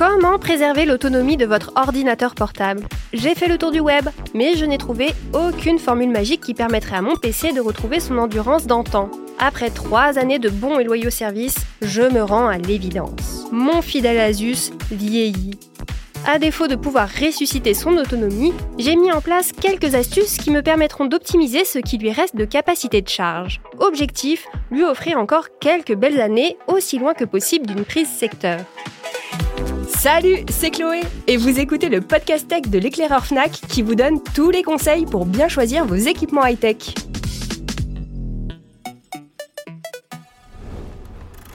Comment préserver l'autonomie de votre ordinateur portable? J'ai fait le tour du web, mais je n'ai trouvé aucune formule magique qui permettrait à mon PC de retrouver son endurance d'antan. Après trois années de bons et loyaux services, je me rends à l'évidence. Mon fidèle Asus vieillit. À défaut de pouvoir ressusciter son autonomie, j'ai mis en place quelques astuces qui me permettront d'optimiser ce qui lui reste de capacité de charge. Objectif, lui offrir encore quelques belles années aussi loin que possible d'une prise secteur. Salut, c'est Chloé et vous écoutez le podcast tech de l'éclaireur Fnac qui vous donne tous les conseils pour bien choisir vos équipements high-tech.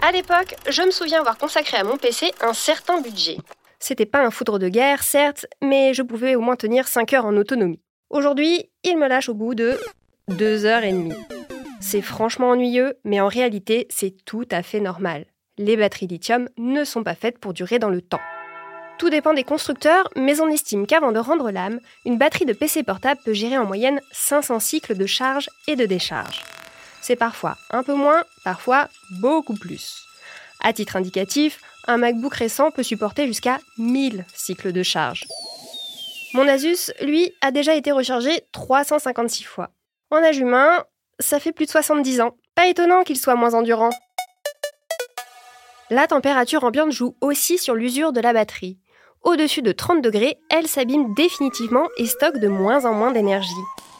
À l'époque, je me souviens avoir consacré à mon PC un certain budget. C'était pas un foudre de guerre, certes, mais je pouvais au moins tenir 5 heures en autonomie. Aujourd'hui, il me lâche au bout de 2 heures et demie. C'est franchement ennuyeux, mais en réalité, c'est tout à fait normal. Les batteries lithium ne sont pas faites pour durer dans le temps. Tout dépend des constructeurs, mais on estime qu'avant de rendre l'âme, une batterie de PC portable peut gérer en moyenne 500 cycles de charge et de décharge. C'est parfois un peu moins, parfois beaucoup plus. À titre indicatif, un MacBook récent peut supporter jusqu'à 1000 cycles de charge. Mon Asus, lui, a déjà été rechargé 356 fois. En âge humain, ça fait plus de 70 ans. Pas étonnant qu'il soit moins endurant. La température ambiante joue aussi sur l'usure de la batterie. Au-dessus de 30 degrés, elle s'abîme définitivement et stocke de moins en moins d'énergie.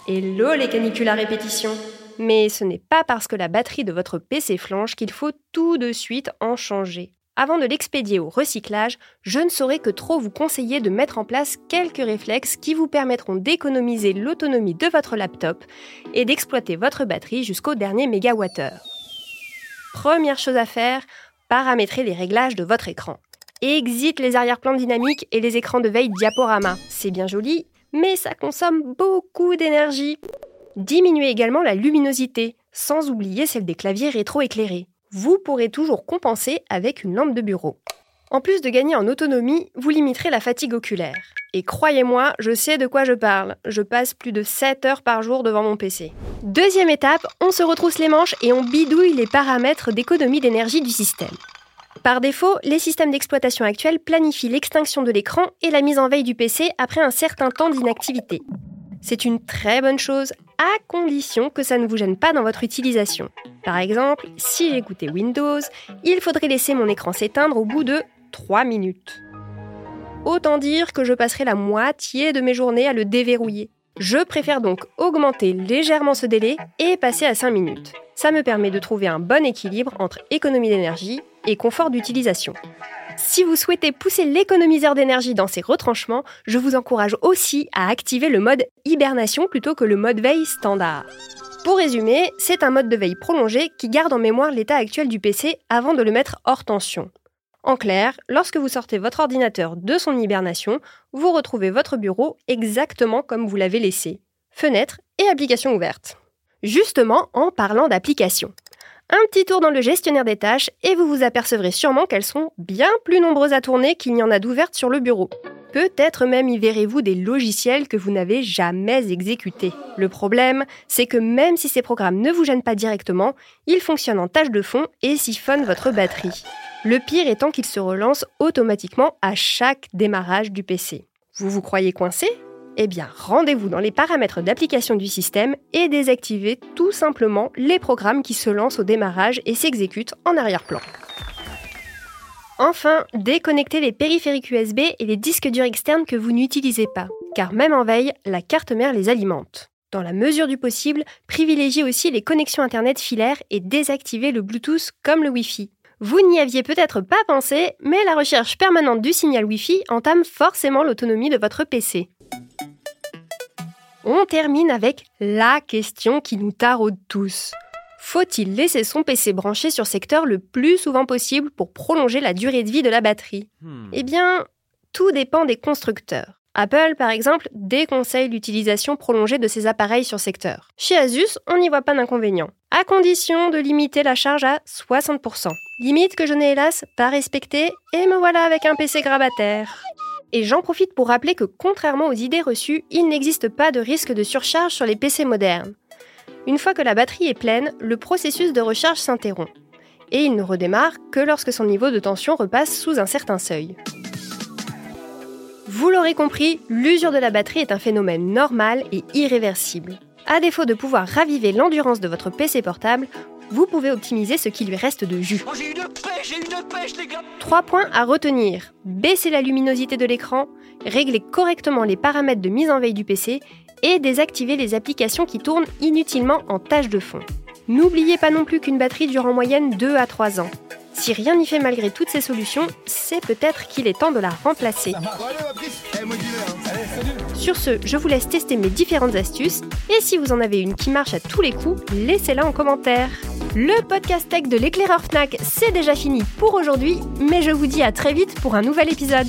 Hello les canicules à répétition Mais ce n'est pas parce que la batterie de votre PC flanche qu'il faut tout de suite en changer. Avant de l'expédier au recyclage, je ne saurais que trop vous conseiller de mettre en place quelques réflexes qui vous permettront d'économiser l'autonomie de votre laptop et d'exploiter votre batterie jusqu'au dernier mégawattheure. Première chose à faire, paramétrer les réglages de votre écran. Exit les arrière-plans dynamiques et les écrans de veille diaporama. C'est bien joli, mais ça consomme beaucoup d'énergie. Diminuez également la luminosité, sans oublier celle des claviers rétro-éclairés. Vous pourrez toujours compenser avec une lampe de bureau. En plus de gagner en autonomie, vous limiterez la fatigue oculaire. Et croyez-moi, je sais de quoi je parle. Je passe plus de 7 heures par jour devant mon PC. Deuxième étape, on se retrousse les manches et on bidouille les paramètres d'économie d'énergie du système. Par défaut, les systèmes d'exploitation actuels planifient l'extinction de l'écran et la mise en veille du PC après un certain temps d'inactivité. C'est une très bonne chose, à condition que ça ne vous gêne pas dans votre utilisation. Par exemple, si j'écoutais Windows, il faudrait laisser mon écran s'éteindre au bout de 3 minutes. Autant dire que je passerai la moitié de mes journées à le déverrouiller. Je préfère donc augmenter légèrement ce délai et passer à 5 minutes. Ça me permet de trouver un bon équilibre entre économie d'énergie et confort d'utilisation. Si vous souhaitez pousser l'économiseur d'énergie dans ses retranchements, je vous encourage aussi à activer le mode hibernation plutôt que le mode veille standard. Pour résumer, c'est un mode de veille prolongé qui garde en mémoire l'état actuel du PC avant de le mettre hors tension. En clair, lorsque vous sortez votre ordinateur de son hibernation, vous retrouvez votre bureau exactement comme vous l'avez laissé. Fenêtre et applications ouvertes. Justement, en parlant d'applications. Un petit tour dans le gestionnaire des tâches et vous vous apercevrez sûrement qu'elles sont bien plus nombreuses à tourner qu'il n'y en a d'ouvertes sur le bureau. Peut-être même y verrez-vous des logiciels que vous n'avez jamais exécutés. Le problème, c'est que même si ces programmes ne vous gênent pas directement, ils fonctionnent en tâche de fond et siphonnent votre batterie. Le pire étant qu'ils se relancent automatiquement à chaque démarrage du PC. Vous vous croyez coincé? Eh bien, rendez-vous dans les paramètres d'application du système et désactivez tout simplement les programmes qui se lancent au démarrage et s'exécutent en arrière-plan. Enfin, déconnectez les périphériques USB et les disques durs externes que vous n'utilisez pas, car même en veille, la carte mère les alimente. Dans la mesure du possible, privilégiez aussi les connexions Internet filaires et désactivez le Bluetooth comme le Wi-Fi. Vous n'y aviez peut-être pas pensé, mais la recherche permanente du signal Wi-Fi entame forcément l'autonomie de votre PC. On termine avec la question qui nous taraude tous. Faut-il laisser son PC branché sur secteur le plus souvent possible pour prolonger la durée de vie de la batterie? Hmm. Eh bien, tout dépend des constructeurs. Apple, par exemple, déconseille l'utilisation prolongée de ses appareils sur secteur. Chez Asus, on n'y voit pas d'inconvénient, à condition de limiter la charge à 60%. Limite que je n'ai hélas pas respectée, et me voilà avec un PC grabataire. Et j'en profite pour rappeler que contrairement aux idées reçues, il n'existe pas de risque de surcharge sur les PC modernes. Une fois que la batterie est pleine, le processus de recharge s'interrompt. Et il ne redémarre que lorsque son niveau de tension repasse sous un certain seuil. Vous l'aurez compris, l'usure de la batterie est un phénomène normal et irréversible. À défaut de pouvoir raviver l'endurance de votre PC portable, vous pouvez optimiser ce qui lui reste de jus. Oh, j'ai une pêche, j'ai une pêche, les gars Trois points à retenir. Baisser la luminosité de l'écran, régler correctement les paramètres de mise en veille du PC et désactiver les applications qui tournent inutilement en tâche de fond. N'oubliez pas non plus qu'une batterie dure en moyenne 2 à 3 ans. Si rien n'y fait malgré toutes ces solutions, c'est peut-être qu'il est temps de la remplacer. Sur ce, je vous laisse tester mes différentes astuces et si vous en avez une qui marche à tous les coups, laissez-la en commentaire. Le podcast tech de l'éclaireur Fnac, c'est déjà fini pour aujourd'hui, mais je vous dis à très vite pour un nouvel épisode.